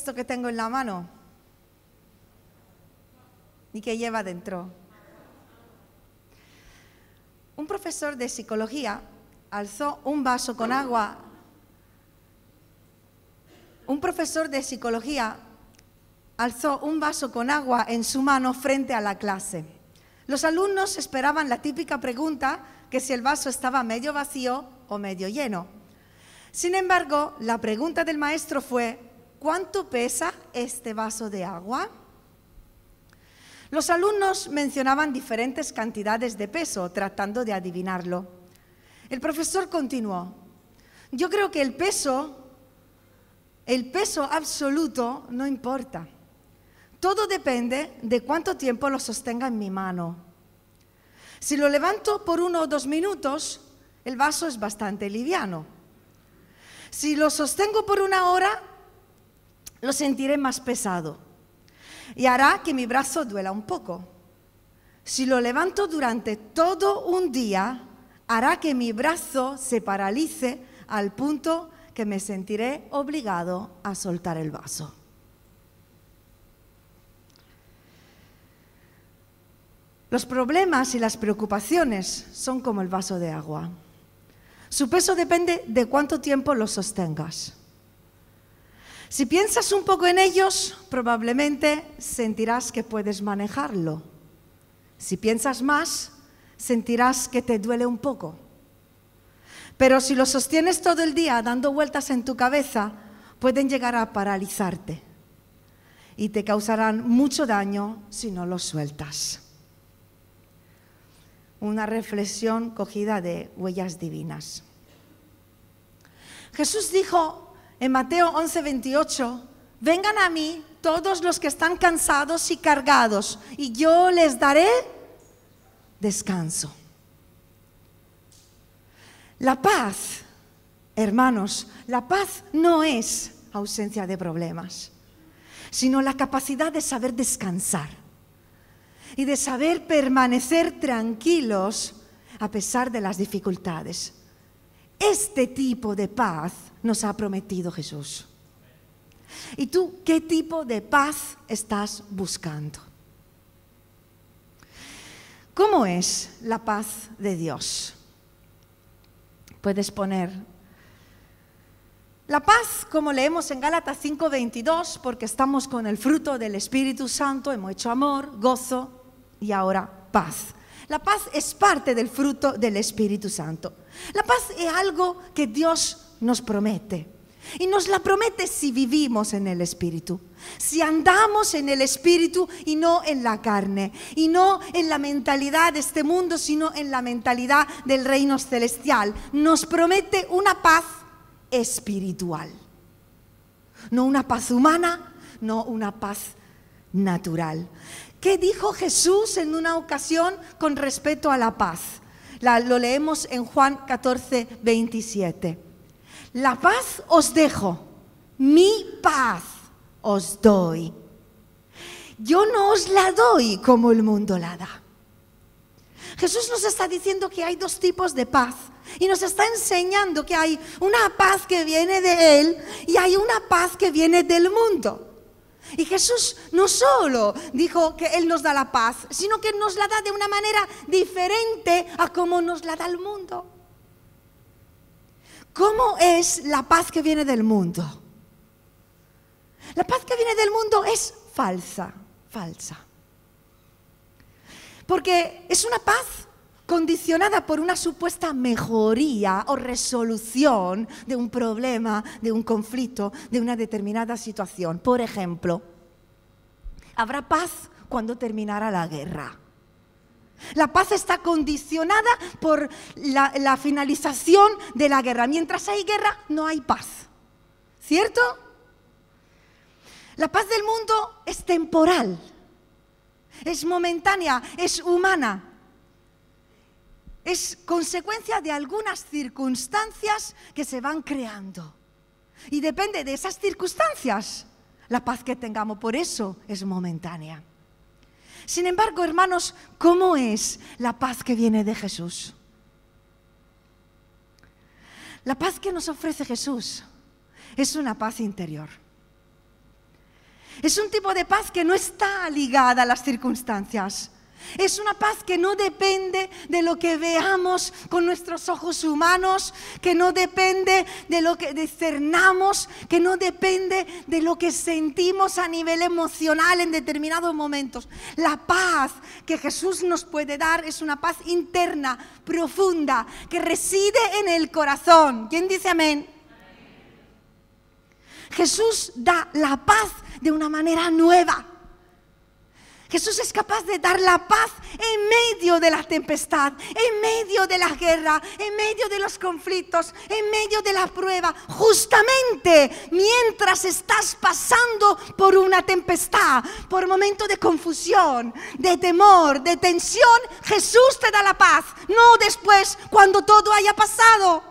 ¿Qué es esto que tengo en la mano? ¿Y qué lleva dentro? Un profesor de psicología alzó un vaso con agua. Un profesor de psicología alzó un vaso con agua en su mano frente a la clase. Los alumnos esperaban la típica pregunta que si el vaso estaba medio vacío o medio lleno. Sin embargo, la pregunta del maestro fue, ¿cuánto pesa este vaso de agua? Los alumnos mencionaban diferentes cantidades de peso tratando de adivinarlo. El profesor continuó, yo creo que el peso, el peso absoluto no importa. Todo depende de cuánto tiempo lo sostenga en mi mano. Si lo levanto por uno o dos minutos, el vaso es bastante liviano. Si lo sostengo por una hora, lo sentiré más pesado y hará que mi brazo duela un poco. Si lo levanto durante todo un día, hará que mi brazo se paralice al punto que me sentiré obligado a soltar el vaso. Los problemas y las preocupaciones son como el vaso de agua. Su peso depende de cuánto tiempo los sostengas. Si piensas un poco en ellos, probablemente sentirás que puedes manejarlo. Si piensas más, sentirás que te duele un poco. Pero si lo sostienes todo el día dando vueltas en tu cabeza, pueden llegar a paralizarte y te causarán mucho daño si no los sueltas una reflexión cogida de huellas divinas. Jesús dijo en Mateo 11:28, vengan a mí todos los que están cansados y cargados, y yo les daré descanso. La paz, hermanos, la paz no es ausencia de problemas, sino la capacidad de saber descansar y de saber permanecer tranquilos a pesar de las dificultades. Este tipo de paz nos ha prometido Jesús. ¿Y tú qué tipo de paz estás buscando? ¿Cómo es la paz de Dios? Puedes poner la paz, como leemos en Gálatas 5:22, porque estamos con el fruto del Espíritu Santo, hemos hecho amor, gozo, y ahora paz. La paz es parte del fruto del Espíritu Santo. La paz es algo que Dios nos promete. Y nos la promete si vivimos en el Espíritu, si andamos en el Espíritu y no en la carne, y no en la mentalidad de este mundo, sino en la mentalidad del reino celestial. Nos promete una paz espiritual, no una paz humana, no una paz natural. ¿Qué dijo Jesús en una ocasión con respecto a la paz? lo leemos en Juan 14, 27. La paz os dejo, mi paz os doy. Yo no os la doy como el mundo la da. Jesús nos está diciendo que hay dos tipos de paz y nos está enseñando que hay una paz que viene de Él y hay una paz que viene del mundo. Y Jesús no solo dijo que Él nos da la paz, sino que nos la da de una manera diferente a como nos la da el mundo. ¿Cómo es la paz que viene del mundo? La paz que viene del mundo es falsa, falsa. Porque es una paz condicionada por una supuesta mejoría o resolución de un problema, de un conflicto, de una determinada situación. Por ejemplo, habrá paz cuando terminara la guerra. La paz está condicionada por la, finalización de la guerra. Mientras hay guerra, no hay paz. ¿Cierto? La paz del mundo es temporal, es momentánea, es humana es consecuencia de algunas circunstancias que se van creando. Y depende de esas circunstancias la paz que tengamos. Por eso es momentánea. Sin embargo, hermanos, ¿cómo es la paz que viene de Jesús? La paz que nos ofrece Jesús es una paz interior. Es un tipo de paz que no está ligada a las circunstancias. Es una paz que no depende de lo que veamos con nuestros ojos humanos, que no depende de lo que discernamos, que no depende de lo que sentimos a nivel emocional en determinados momentos. La paz que Jesús nos puede dar es una paz interna, profunda, que reside en el corazón. ¿Quién dice amén? Jesús da la paz de una manera nueva. Jesús es capaz de dar la paz en medio de la tempestad, en medio de la guerra, en medio de los conflictos, en medio de la prueba. Justamente mientras estás pasando por una tempestad, por momento de confusión, de temor, de tensión, Jesús te da la paz, no después cuando todo haya pasado.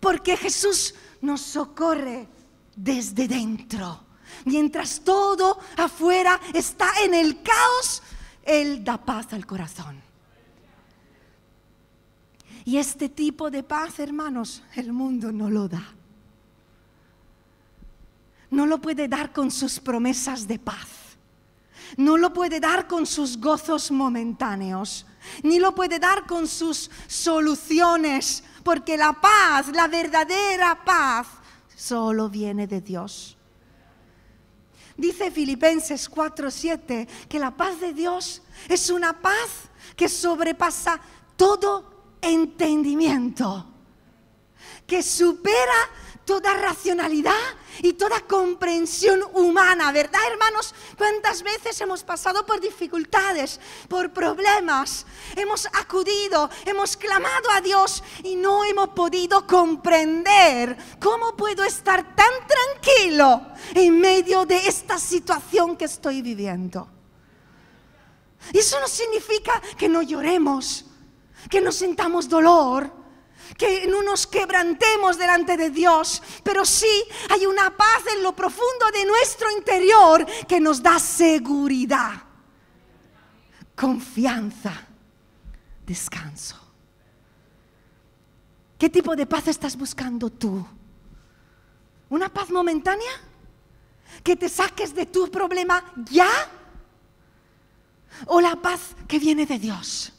Porque Jesús nos socorre desde dentro. Mientras todo afuera está en el caos, Él da paz al corazón. Y este tipo de paz, hermanos, el mundo no lo da. No lo puede dar con sus promesas de paz. No lo puede dar con sus gozos momentáneos. Ni lo puede dar con sus soluciones. Porque la paz, la verdadera paz, solo viene de Dios. Dice Filipenses 4:7 que la paz de Dios es una paz que sobrepasa todo entendimiento, que supera toda racionalidad y toda comprensión humana, ¿verdad, hermanos? ¿Cuántas veces hemos pasado por dificultades, por problemas? Hemos acudido, hemos clamado a Dios y no hemos podido comprender cómo puedo estar tan tranquilo en medio de esta situación que estoy viviendo. Y eso no significa que no lloremos, que no sintamos dolor, que no nos quebrantemos delante de Dios, pero sí hay una paz en lo profundo de nuestro interior que nos da seguridad, confianza, descanso. ¿Qué tipo de paz estás buscando tú? ¿Una paz momentánea? ¿Que te saques de tu problema ya? ¿O la paz que viene de Dios?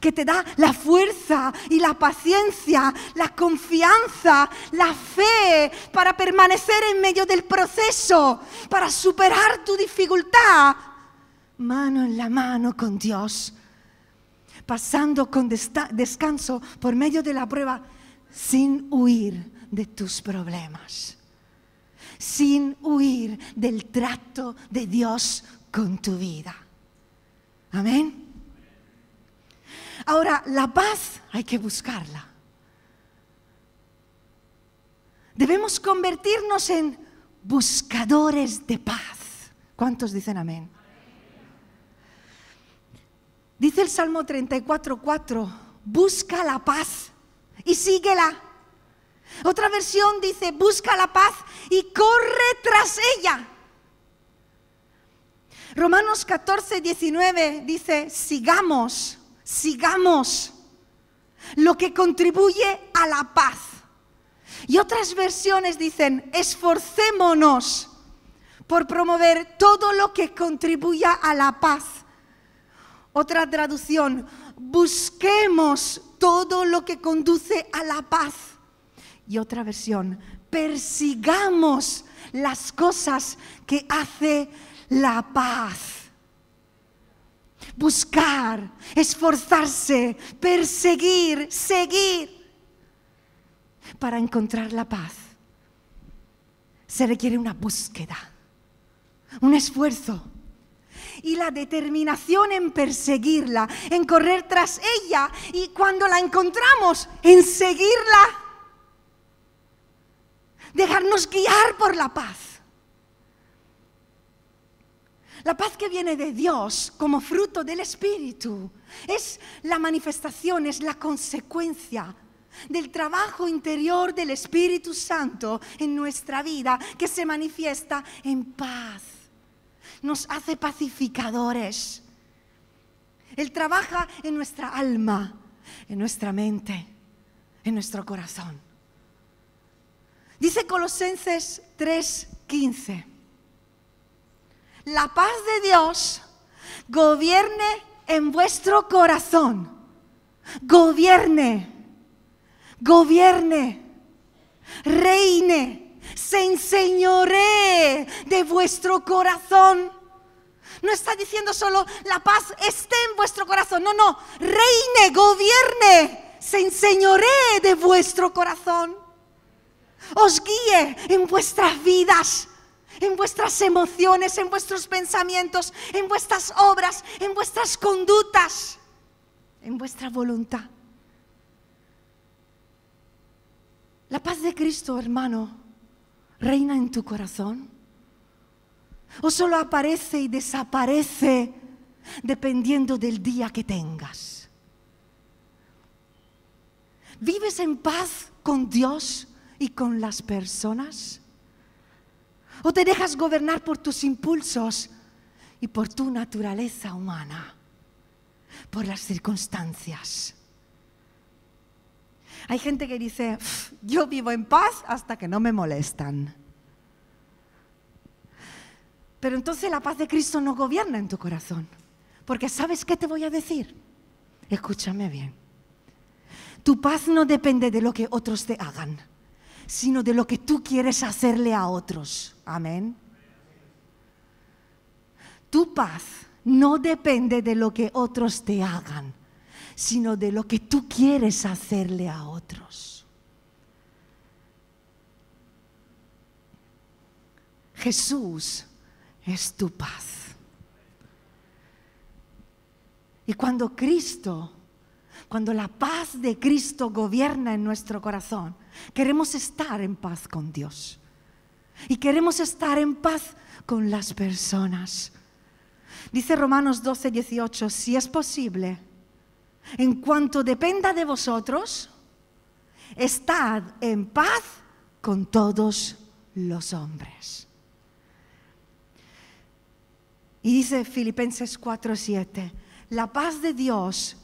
Que te da la fuerza y la paciencia, la confianza, la fe para permanecer en medio del proceso, para superar tu dificultad, mano en la mano con Dios, pasando con descanso por medio de la prueba sin huir de tus problemas, sin huir del trato de Dios con tu vida. Amén. Ahora, la paz hay que buscarla. Debemos convertirnos en buscadores de paz. ¿Cuántos dicen amén? Dice el Salmo 34:4, busca la paz y síguela. Otra versión dice, busca la paz y corre tras ella. Romanos 14, 19 dice, sigamos sigamos lo que contribuye a la paz. Y otras versiones dicen, esforcémonos por promover todo lo que contribuya a la paz. Otra traducción, busquemos todo lo que conduce a la paz. Y otra versión, persigamos las cosas que hace la paz buscar, esforzarse, perseguir, seguir para encontrar la paz. Se requiere una búsqueda, un esfuerzo y la determinación en perseguirla, en correr tras ella y cuando la encontramos, en seguirla, dejarnos guiar por la paz. La paz que viene de Dios como fruto del Espíritu es la manifestación, es la consecuencia del trabajo interior del Espíritu Santo en nuestra vida que se manifiesta en paz. Nos hace pacificadores. Él trabaja en nuestra alma, en nuestra mente, en nuestro corazón. Dice Colosenses 3:15. La paz de Dios gobierne en vuestro corazón. Gobierne, gobierne, reine, se enseñoree de vuestro corazón. No está diciendo solo la paz esté en vuestro corazón. No, no. Reine, gobierne, se enseñoree de vuestro corazón. Os guíe en vuestras vidas en vuestras emociones, en vuestros pensamientos, en vuestras obras, en vuestras conductas, en vuestra voluntad. La paz de Cristo, hermano, reina en tu corazón. O solo aparece y desaparece dependiendo del día que tengas. ¿Vives en paz con Dios y con las personas? ¿O te dejas gobernar por tus impulsos y por tu naturaleza humana, por las circunstancias? Hay gente que dice, yo vivo en paz hasta que no me molestan. Pero entonces la paz de Cristo no gobierna en tu corazón. Porque ¿sabes qué te voy a decir? Escúchame bien. Tu paz no depende de lo que otros te hagan sino de lo que tú quieres hacerle a otros. Amén. Tu paz no depende de lo que otros te hagan, sino de lo que tú quieres hacerle a otros. Jesús es tu paz. Y cuando Cristo cuando la paz de Cristo gobierna en nuestro corazón, queremos estar en paz con Dios. Y queremos estar en paz con las personas. Dice Romanos 12, 18, si es posible, en cuanto dependa de vosotros, estad en paz con todos los hombres. Y dice Filipenses 4, 7, la paz de Dios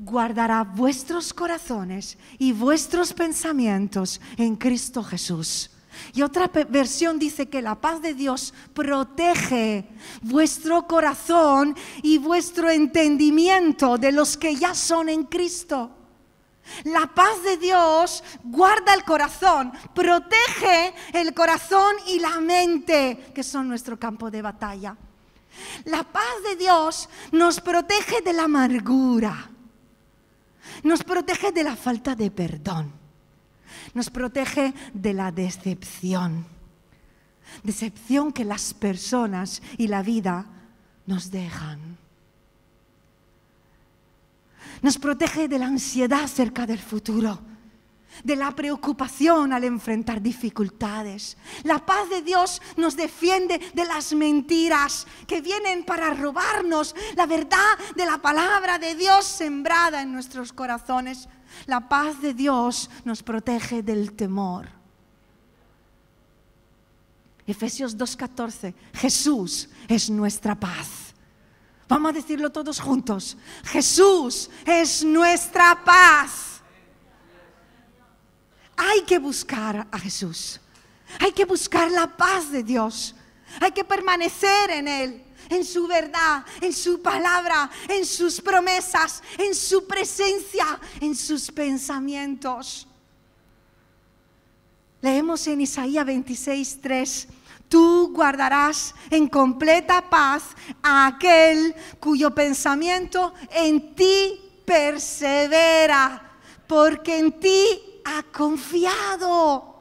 guardará vuestros corazones y vuestros pensamientos en Cristo Jesús. Y otra versión dice que la paz de Dios protege vuestro corazón y vuestro entendimiento de los que ya son en Cristo. La paz de Dios guarda el corazón, protege el corazón y la mente, que son nuestro campo de batalla. La paz de Dios nos protege de la amargura nos protege de la falta de perdón. Nos protege de la decepción. Decepción que las personas y la vida nos dejan. Nos protege de la ansiedad acerca del futuro de la preocupación al enfrentar dificultades. La paz de Dios nos defiende de las mentiras que vienen para robarnos la verdad de la palabra de Dios sembrada en nuestros corazones. La paz de Dios nos protege del temor. Efesios 2.14, Jesús es nuestra paz. Vamos a decirlo todos juntos. Jesús es nuestra paz. Hay que buscar a Jesús. Hay que buscar la paz de Dios. Hay que permanecer en Él, en su verdad, en su palabra, en sus promesas, en su presencia, en sus pensamientos. Leemos en Isaías 26, 3. Tú guardarás en completa paz a aquel cuyo pensamiento en ti persevera, porque en ti ha confiado.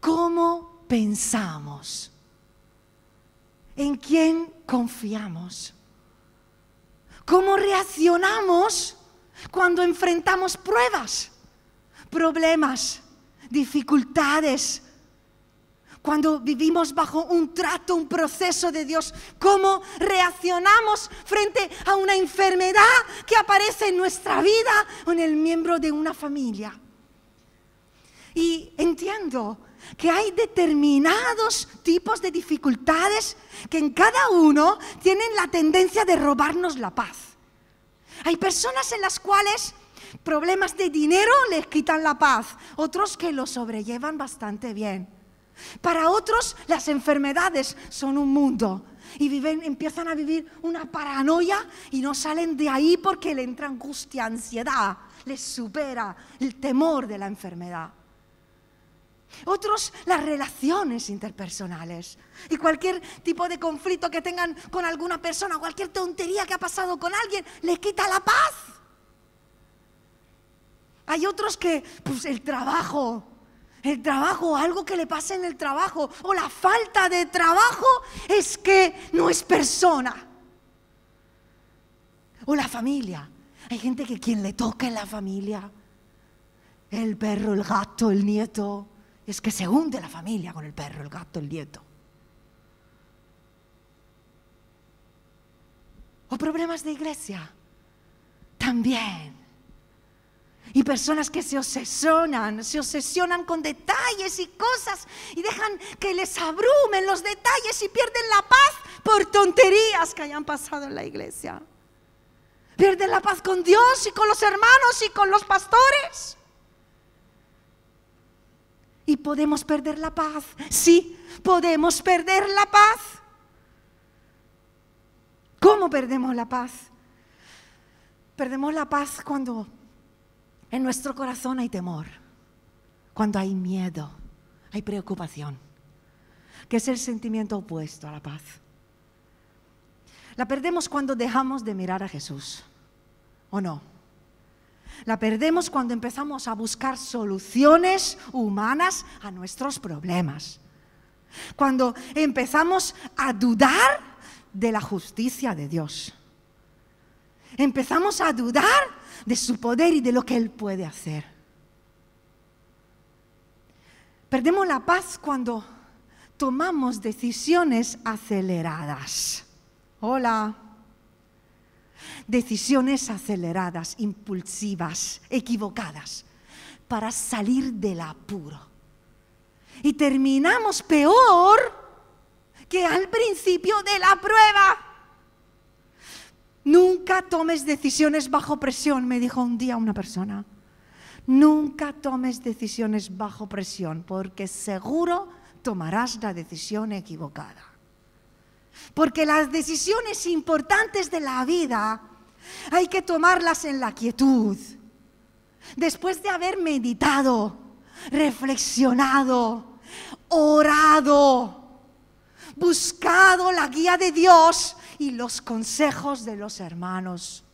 ¿Cómo pensamos? ¿En quién confiamos? ¿Cómo reaccionamos cuando enfrentamos pruebas, problemas, dificultades, cuando vivimos bajo un trato, un proceso de Dios, cómo reaccionamos frente a una enfermedad que aparece en nuestra vida o en el miembro de una familia. Y entiendo que hay determinados tipos de dificultades que en cada uno tienen la tendencia de robarnos la paz. Hay personas en las cuales Problemas de dinero les quitan la paz, otros que lo sobrellevan bastante bien. Para otros las enfermedades son un mundo y viven, empiezan a vivir una paranoia y no salen de ahí porque le entra angustia, ansiedad, les supera el temor de la enfermedad. Otros las relaciones interpersonales y cualquier tipo de conflicto que tengan con alguna persona, cualquier tontería que ha pasado con alguien, les quita la paz. Hay otros que, pues el trabajo, el trabajo, algo que le pasa en el trabajo, o la falta de trabajo es que no es persona. O la familia. Hay gente que quien le toca en la familia, el perro, el gato, el nieto, es que se hunde la familia con el perro, el gato, el nieto. O problemas de iglesia. También. Y personas que se obsesionan, se obsesionan con detalles y cosas y dejan que les abrumen los detalles y pierden la paz por tonterías que hayan pasado en la iglesia. Pierden la paz con Dios y con los hermanos y con los pastores. Y podemos perder la paz. Sí, podemos perder la paz. ¿Cómo perdemos la paz? Perdemos la paz cuando en nuestro corazón hay temor, cuando hay miedo, hay preocupación, que es el sentimiento opuesto a la paz. La perdemos cuando dejamos de mirar a Jesús, ¿o no? La perdemos cuando empezamos a buscar soluciones humanas a nuestros problemas. Cuando empezamos a dudar de la justicia de Dios. Empezamos a dudar de su poder y de lo que Él puede hacer. Perdemos la paz cuando tomamos decisiones aceleradas. Hola decisiones aceleradas, impulsivas, equivocadas, para salir del apuro. Y terminamos peor que al principio de la prueba. Nunca tomes decisiones bajo presión, me dijo un día una persona. Nunca tomes decisiones bajo presión, porque seguro tomarás la decisión equivocada. Porque las decisiones importantes de la vida hay que tomarlas en la quietud. Después de haber meditado, reflexionado, orado, buscado la guía de Dios y los consejos de los hermanos.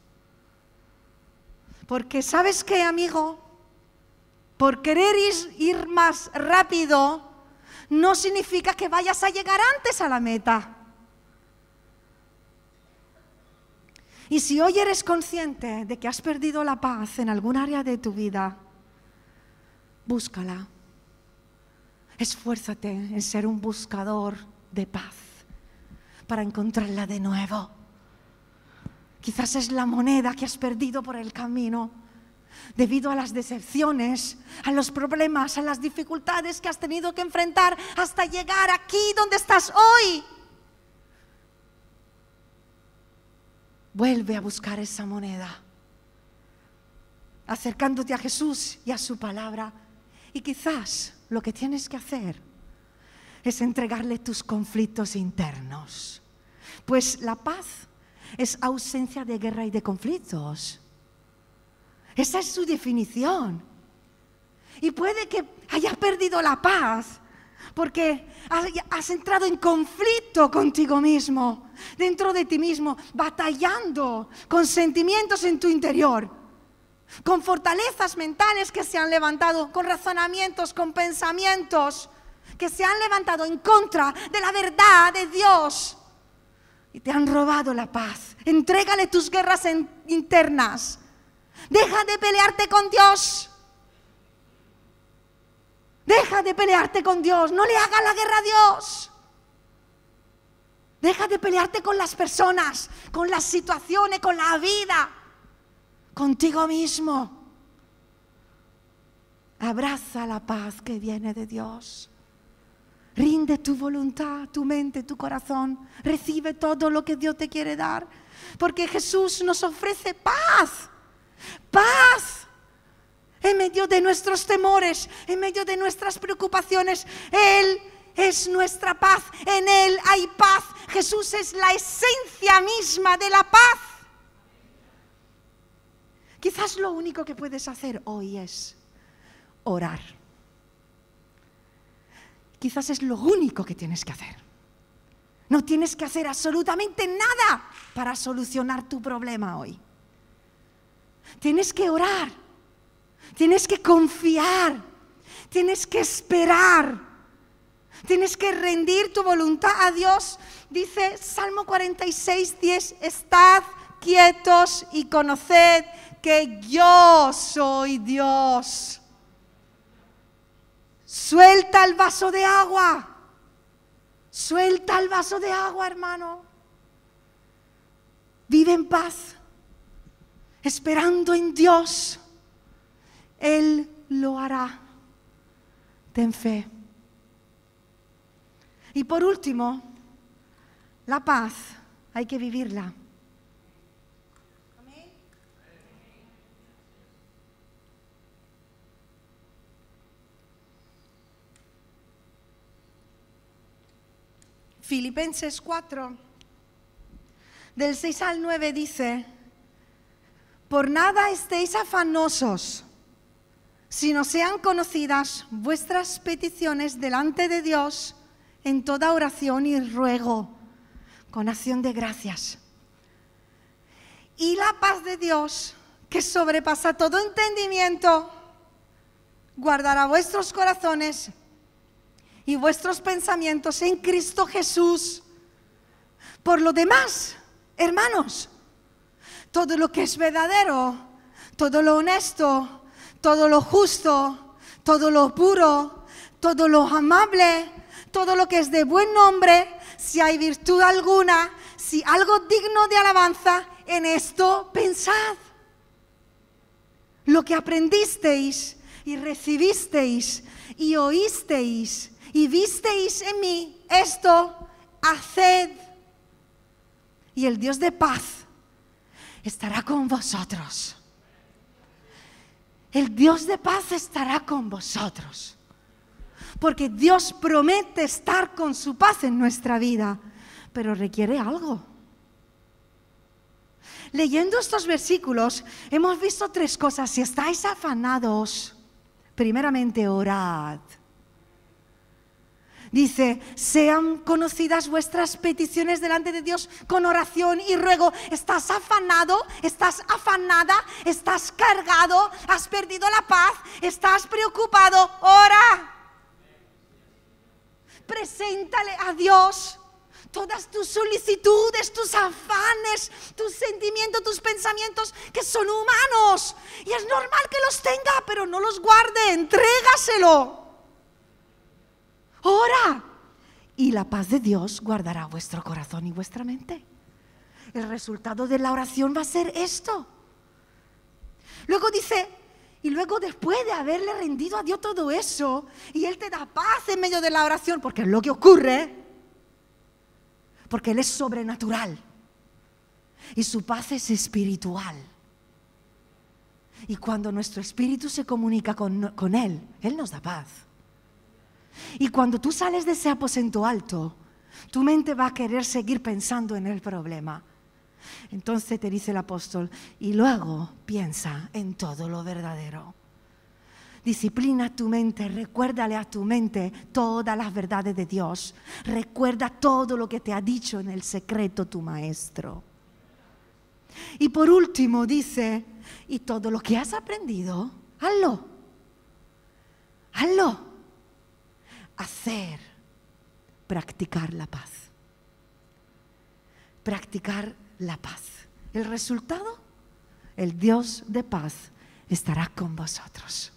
Porque sabes qué, amigo, por querer ir, más rápido, no significa que vayas a llegar antes a la meta. Y si hoy eres consciente de que has perdido la paz en algún área de tu vida, búscala. Esfuérzate en ser un buscador de paz para encontrarla de nuevo. Quizás es la moneda que has perdido por el camino debido a las decepciones, a los problemas, a las dificultades que has tenido que enfrentar hasta llegar aquí donde estás hoy. Vuelve a buscar esa moneda, acercándote a Jesús y a su palabra. Y quizás lo que tienes que hacer es entregarle tus conflictos internos. Pues la paz es ausencia de guerra y de conflictos. Esa es su definición. Y puede que hayas perdido la paz porque has entrado en conflicto contigo mismo, dentro de ti mismo, batallando con sentimientos en tu interior, con fortalezas mentales que se han levantado, con razonamientos, con pensamientos que se han levantado en contra de la verdad de Dios y te han robado la paz. Entrégale tus guerras internas. Deja de pelearte con Dios. Deja de pelearte con Dios, no le hagas la guerra a Dios. Deja de pelearte con las personas, con las situaciones, con la vida, contigo mismo. Abraza la paz que viene de Dios. Rinde tu voluntad, tu mente, tu corazón. Recibe todo lo que Dios te quiere dar. Porque Jesús nos ofrece paz. Paz en medio de nuestros temores, en medio de nuestras preocupaciones. Él es nuestra paz, en Él hay paz. Jesús es la esencia misma de la paz. Quizás lo único que puedes hacer hoy es orar. Quizás es lo único que tienes que hacer. No tienes que hacer absolutamente nada para solucionar tu problema hoy. Tienes que orar, tienes que confiar, tienes que esperar, tienes que rendir tu voluntad a Dios. Dice Salmo 46, 10, estad quietos y conoced que yo soy Dios. Suelta el vaso de agua. Suelta el vaso de agua, hermano. Vive en paz, esperando en Dios. Él lo hará. Ten fe. Y por último, la paz hay que vivirla. Filipenses 4, del 6 al 9 dice, por nada estéis afanosos, sino sean conocidas vuestras peticiones delante de Dios en toda oración y ruego, con acción de gracias. Y la paz de Dios, que sobrepasa todo entendimiento, guardará vuestros corazones y vuestros pensamientos en Cristo Jesús. Por lo demás, hermanos, todo lo que es verdadero, todo lo honesto, todo lo justo, todo lo puro, todo lo amable, todo lo que es de buen nombre, si hay virtud alguna, si algo digno de alabanza, en esto pensad. Lo que aprendisteis y recibisteis y oísteis y visteis en mí esto, haced. Y el Dios de paz estará con vosotros. El Dios de paz estará con vosotros. Porque Dios promete estar con su paz en nuestra vida, pero requiere algo. Leyendo estos versículos hemos visto tres cosas. Si estáis afanados, primeramente orad. Dice, sean conocidas vuestras peticiones delante de Dios con oración y ruego. ¿Estás afanado? ¿Estás afanada? ¿Estás cargado? ¿Has perdido la paz? ¿Estás preocupado? Ora. Preséntale a Dios todas tus solicitudes, tus afanes, tus sentimientos, tus pensamientos que son humanos. Y es normal que los tenga, pero no los guarde, entrégaselo. Ora. Y la paz de Dios guardará vuestro corazón y vuestra mente. El resultado de la oración va a ser esto. Luego dice, y luego después de haberle rendido a Dios todo eso, y Él te da paz en medio de la oración, porque es lo que ocurre, porque Él es sobrenatural. Y su paz es espiritual. Y cuando nuestro espíritu se comunica con, con Él, Él nos da paz. Y cuando tú sales de ese aposento alto, tu mente va a querer seguir pensando en el problema. Entonces te dice el apóstol, y luego piensa en todo lo verdadero. Disciplina tu mente, recuérdale a tu mente todas las verdades de Dios. Recuerda todo lo que te ha dicho en el secreto tu maestro. Y por último dice, y todo lo que has aprendido, hazlo. Hazlo hacer, practicar la paz. Practicar la paz. El resultado, el Dios de paz estará con vosotros.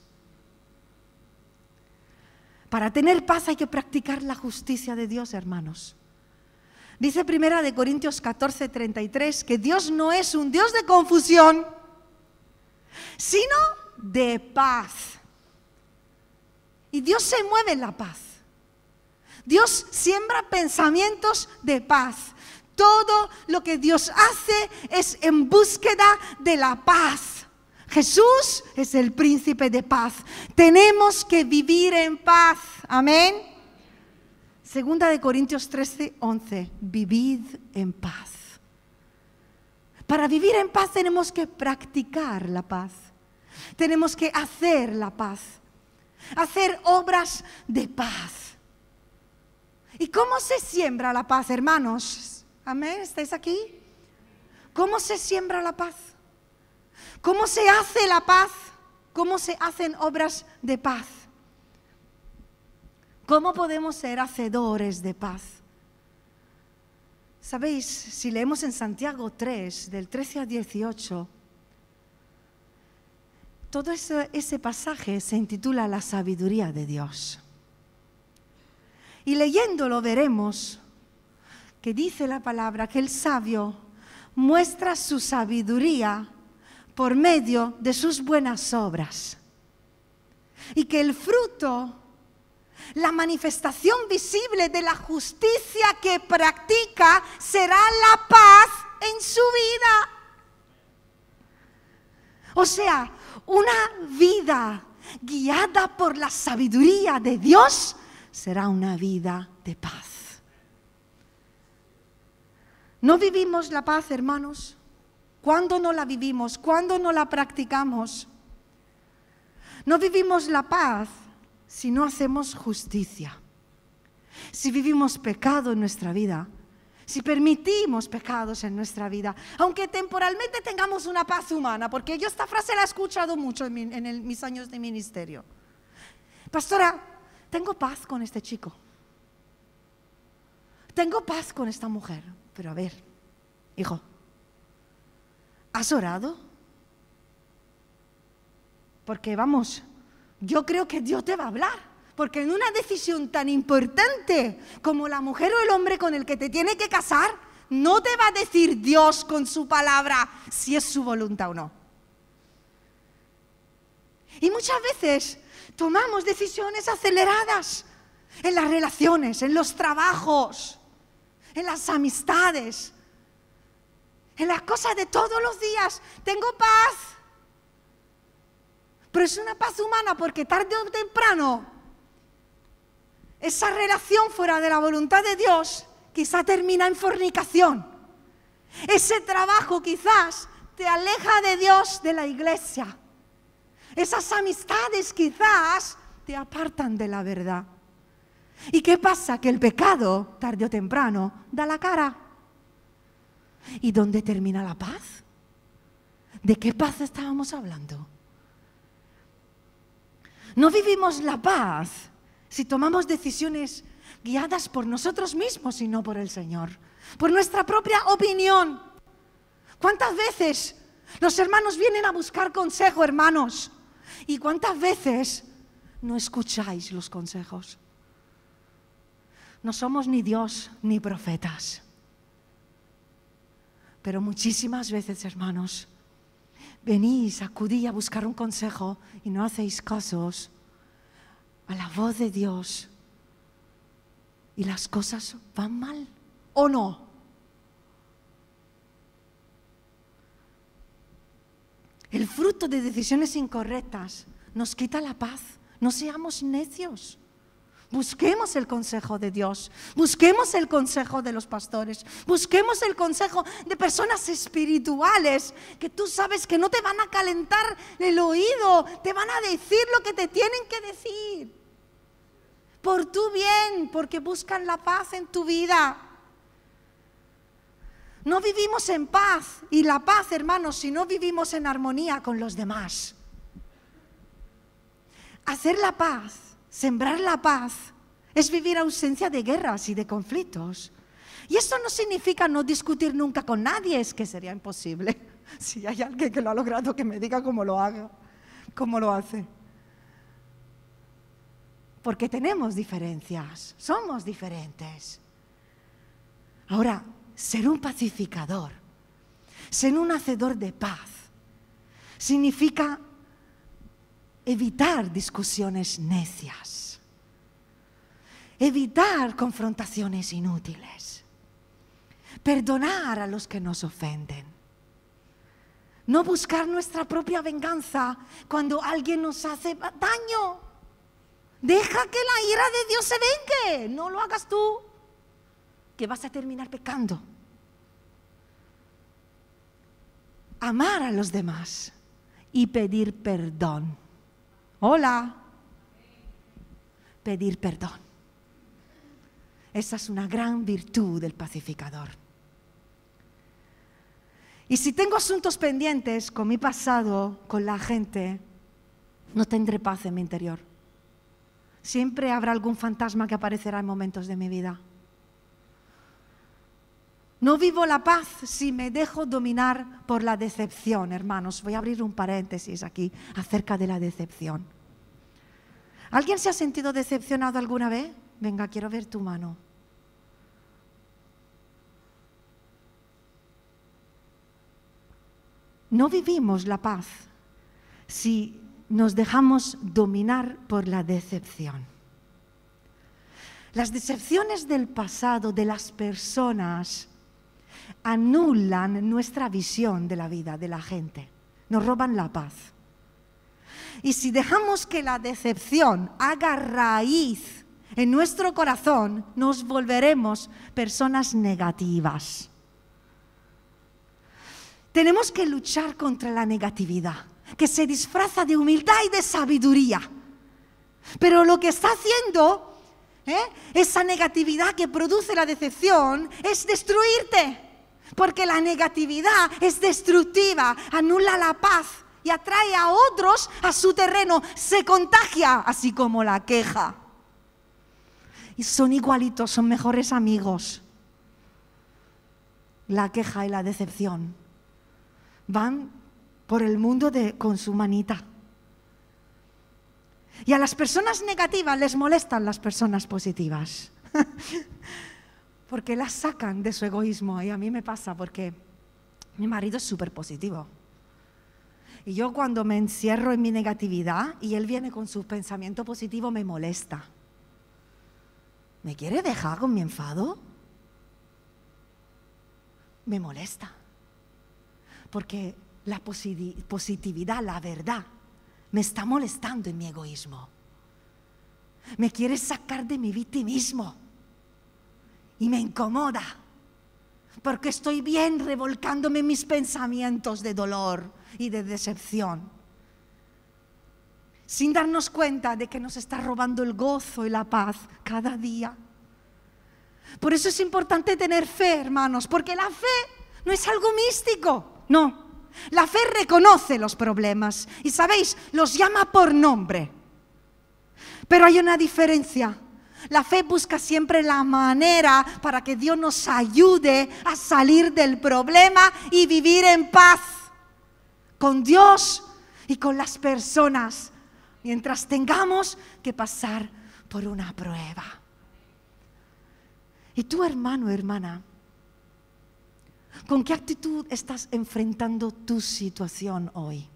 Para tener paz hay que practicar la justicia de Dios, hermanos. Dice primera de Corintios 14, 33 que Dios no es un Dios de confusión, sino de paz. Y Dios se mueve en la paz. Dios siembra pensamientos de paz. Todo lo que Dios hace es en búsqueda de la paz. Jesús es el príncipe de paz. Tenemos que vivir en paz. Amén. Segunda de Corintios 13, 11. Vivid en paz. Para vivir en paz tenemos que practicar la paz. Tenemos que hacer la paz. Hacer obras de paz. ¿Y cómo se siembra la paz, hermanos? Amén. ¿Estáis aquí? ¿Cómo se siembra la paz? ¿Cómo se hace la paz? ¿Cómo se hacen obras de paz? ¿Cómo podemos ser hacedores de paz? Sabéis, si leemos en Santiago 3, del 13 al 18, todo ese, ese, pasaje se intitula La sabiduría de Dios. Y leyéndolo veremos que dice la palabra que el sabio muestra su sabiduría por medio de sus buenas obras. Y que el fruto, la manifestación visible de la justicia que practica será la paz en su vida. O sea, una vida guiada por la sabiduría de Dios será una vida de paz. ¿No vivimos la paz, hermanos? ¿Cuándo no la vivimos? ¿Cuándo no la practicamos? No vivimos la paz si no hacemos justicia. Si vivimos pecado en nuestra vida, si permitimos pecados en nuestra vida, aunque temporalmente tengamos una paz humana, porque yo esta frase la he escuchado mucho en, mis años de ministerio. Pastora, tengo paz con este chico. Tengo paz con esta mujer. Pero a ver, hijo, ¿has orado? Porque vamos, yo creo que Dios te va a hablar. Porque en una decisión tan importante como la mujer o el hombre con el que te tiene que casar, no te va a decir Dios con su palabra si es su voluntad o no. Y muchas veces tomamos decisiones aceleradas en las relaciones, en los trabajos, en las amistades, en las cosas de todos los días. Tengo paz. Pero es una paz humana porque tarde o temprano esa relación fuera de la voluntad de Dios quizá termina en fornicación. Ese trabajo quizás te aleja de Dios, de la iglesia. Esas amistades quizás te apartan de la verdad. ¿Y qué pasa? Que el pecado, tarde o temprano, da la cara. ¿Y dónde termina la paz? ¿De qué paz estábamos hablando? No vivimos la paz si tomamos decisiones guiadas por nosotros mismos y no por el Señor, por nuestra propia opinión. ¿Cuántas veces los hermanos vienen a buscar consejo, hermanos? ¿Y cuántas veces no escucháis los consejos? No somos ni Dios ni profetas. Pero muchísimas veces, hermanos, venís, acudí a buscar un consejo y no hacéis casos a la voz de Dios y las cosas van mal o no. El fruto de decisiones incorrectas nos quita la paz. No seamos necios. Busquemos el consejo de Dios, busquemos el consejo de los pastores, busquemos el consejo de personas espirituales que tú sabes que no te van a calentar el oído, te van a decir lo que te tienen que decir. Por tu bien, porque buscan la paz en tu vida. No vivimos en paz y la paz, hermanos, si no vivimos en armonía con los demás. Hacer la paz Sembrar la paz es vivir ausencia de guerras y de conflictos. Y esto no significa no discutir nunca con nadie, es que sería imposible. Si hay alguien que lo ha logrado, que me diga cómo lo haga, cómo lo hace. Porque tenemos diferencias, somos diferentes. Ahora, ser un pacificador, ser un hacedor de paz, significa evitar discusiones necias, evitar confrontaciones inútiles, perdonar a los que nos ofenden, No buscar nuestra propia venganza cuando alguien nos hace daño. Deja que la ira de Dios se vengue. No lo hagas tú, que vas a terminar pecando. Amar a los demás y pedir perdón. Hola. Pedir perdón. Esa es una gran virtud del pacificador. Y si tengo asuntos pendientes con mi pasado, con la gente, no tendré paz en mi interior. Siempre habrá algún fantasma que aparecerá en momentos de mi vida. No vivo la paz si me dejo dominar por la decepción, hermanos. Voy a abrir un paréntesis aquí acerca de la decepción. ¿Alguien se ha sentido decepcionado alguna vez? Venga, quiero ver tu mano. No vivimos la paz si nos dejamos dominar por la decepción. Las decepciones del pasado de las personas anulan nuestra visión de la vida de la gente, nos roban la paz. Y si dejamos que la decepción haga raíz en nuestro corazón, nos volveremos personas negativas. Tenemos que luchar contra la negatividad, que se disfraza de humildad y de sabiduría. Pero lo que está haciendo, ¿eh? esa negatividad que produce la decepción, es destruirte. Porque la negatividad es destructiva, anula la paz y atrae a otros a su terreno, se contagia, así como la queja. Y son igualitos, son mejores amigos. La queja y la decepción van por el mundo de, con su manita. Y a las personas negativas les molestan las personas positivas. porque las sacan de su egoísmo. Y a mí me pasa porque mi marido es súper positivo. Y yo cuando me encierro en mi negatividad y él viene con su pensamiento positivo, me molesta. ¿Me quiere dejar con mi enfado? Me molesta porque la positividad, la verdad, me está molestando en mi egoísmo. Me quiere sacar de mi victimismo y me incomoda porque estoy bien revolcándome mis pensamientos de dolor y de decepción, sin darnos cuenta de que nos está robando el gozo y la paz cada día. Por eso es importante tener fe, hermanos, porque la fe no es algo místico. No, la fe reconoce los problemas y, sabéis, los llama por nombre. Pero hay una diferencia. La fe busca siempre la manera para que Dios nos ayude a salir del problema y vivir en paz con Dios y con las personas, mientras tengamos que pasar por una prueba. Y tú, hermano, hermana, ¿Con qué actitud estás enfrentando tu situación hoy?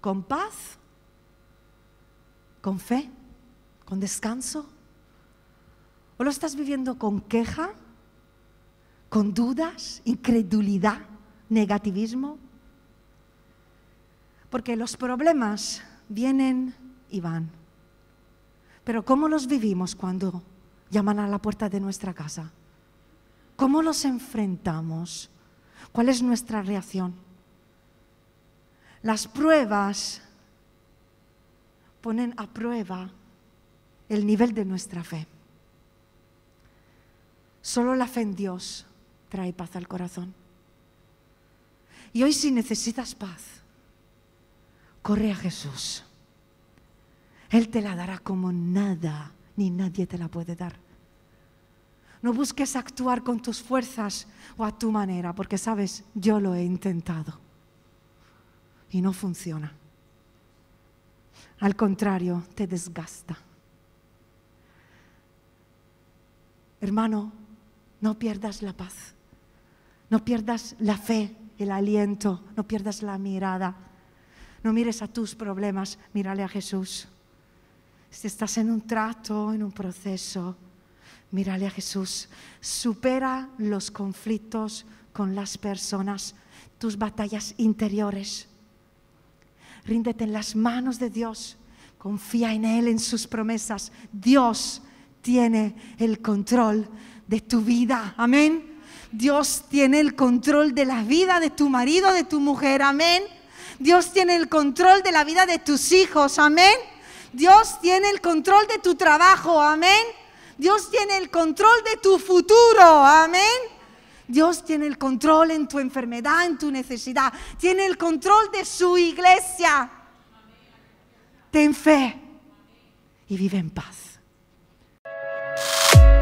¿Con paz? ¿Con fe? ¿Con descanso? ¿O lo estás viviendo con queja? ¿Con dudas? ¿Incredulidad? ¿Negativismo? Porque los problemas vienen y van. Pero ¿cómo los vivimos cuando llaman a la puerta de nuestra casa? ¿Cómo los enfrentamos? ¿Cuál es nuestra reacción? Las pruebas ponen a prueba el nivel de nuestra fe. Solo la fe en Dios trae paz al corazón. Y hoy si necesitas paz, corre a Jesús. Él te la dará como nada, ni nadie te la puede dar. No busques actuar con tus fuerzas o a tu manera, porque sabes, yo lo he intentado y no funciona. Al contrario, te desgasta. Hermano, no pierdas la paz, no pierdas la fe, el aliento, no pierdas la mirada. No mires a tus problemas, mírale a Jesús. Si estás en un trato, en un proceso, Mírale a Jesús. Supera los conflictos con las personas. tus batallas interiores. Ríndete en las manos de Dios. Confía en Él, en sus promesas. Dios tiene el control de tu vida. Amén. Dios tiene el control de la vida de tu marido, de tu mujer. Amén. Dios tiene el control de la vida de tus hijos. Amén. Dios tiene el control de tu trabajo. Amén. Dios tiene el control de tu futuro. Amén. Dios tiene el control en tu enfermedad, en tu necesidad. Tiene el control de su iglesia. Ten fe y vive en paz. you